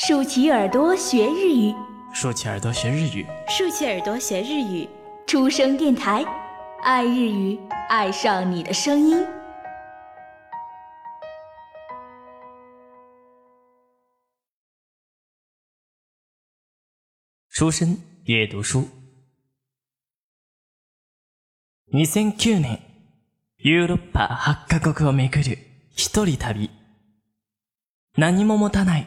竖起耳朵学日语，竖起耳朵学日语，竖起耳朵学日语。出生电台，爱日语，爱上你的声音。书生阅读书。2009年、ヨーロッパ8カ国を巡る一人旅。何も持たない、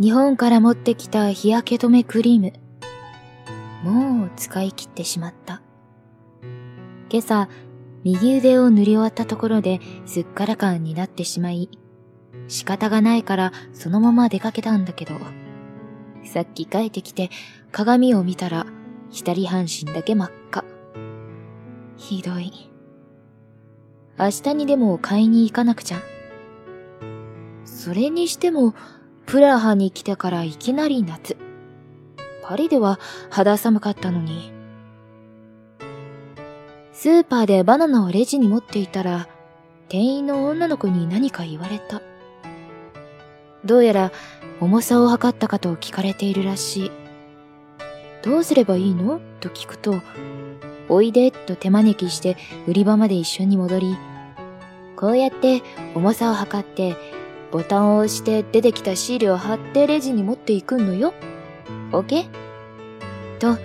日本から持ってきた日焼け止めクリーム。もう使い切ってしまった。今朝、右腕を塗り終わったところですっからかんになってしまい、仕方がないからそのまま出かけたんだけど、さっき帰ってきて鏡を見たら左半身だけ真っ赤。ひどい。明日にでも買いに行かなくちゃ。それにしても、プラハに来てからいきなり夏。パリでは肌寒かったのに。スーパーでバナナをレジに持っていたら、店員の女の子に何か言われた。どうやら重さを測ったかと聞かれているらしい。どうすればいいの？と聞くと、おいでと手招きして売り場まで一緒に戻り、こうやって重さを測ってボタンを押して出てきたシールを貼ってレジに持っていくのよ。OK? と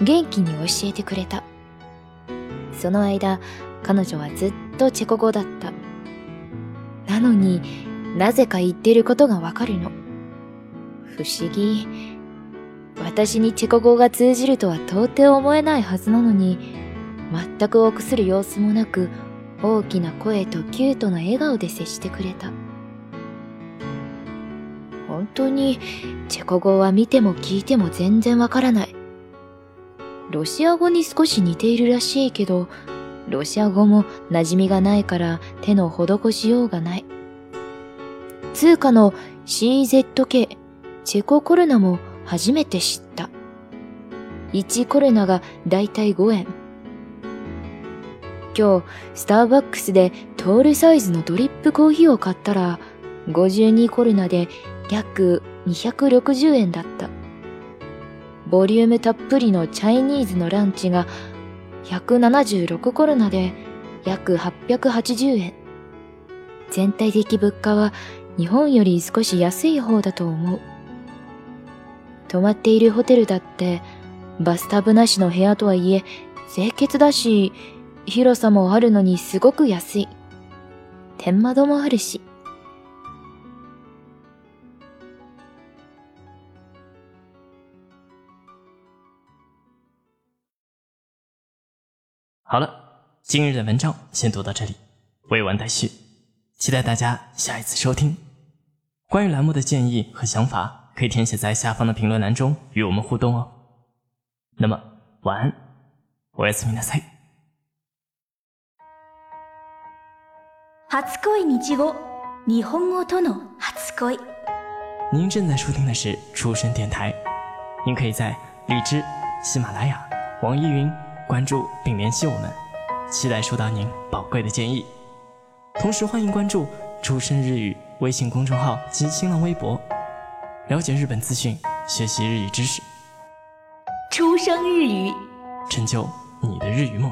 元気に教えてくれた。その間、彼女はずっとチェコ語だった。なのになぜか言ってることがわかるの。不思議。私にチェコ語が通じるとは到底思えないはずなのに、全く臆する様子もなく、大きな声とキュートな笑顔で接してくれた。本当に、チェコ語は見ても聞いても全然わからない。ロシア語に少し似ているらしいけど、ロシア語も馴染みがないから手の施しようがない。通貨の CZK、チェココルナも初めて知った。1コルナがだいたい5円。今日、スターバックスでトールサイズのドリップコーヒーを買ったら、52コルナで約260円だった。ボリュームたっぷりのチャイニーズのランチが176コルナで約880円。全体的物価は日本より少し安い方だと思う。泊まっているホテルだって、バスタブなしの部屋とはいえ、清潔だし、広さもあるのにすごく安い。天窓もあるし。好了，今日的文章先读到这里，未完待续，期待大家下一次收听。关于栏目的建议和想法，可以填写在下方的评论栏中与我们互动哦。那么，晚安，おやすみなさい。初恋日語日本語との初恋。您正在收听的是出生电台，您可以在荔枝、喜马拉雅、网易云 关注并联系我们，期待收到您宝贵的建议。同时，欢迎关注出生日语微信公众号及新浪微博，了解日本资讯，学习日语知识，出生日语。成就你的日语梦。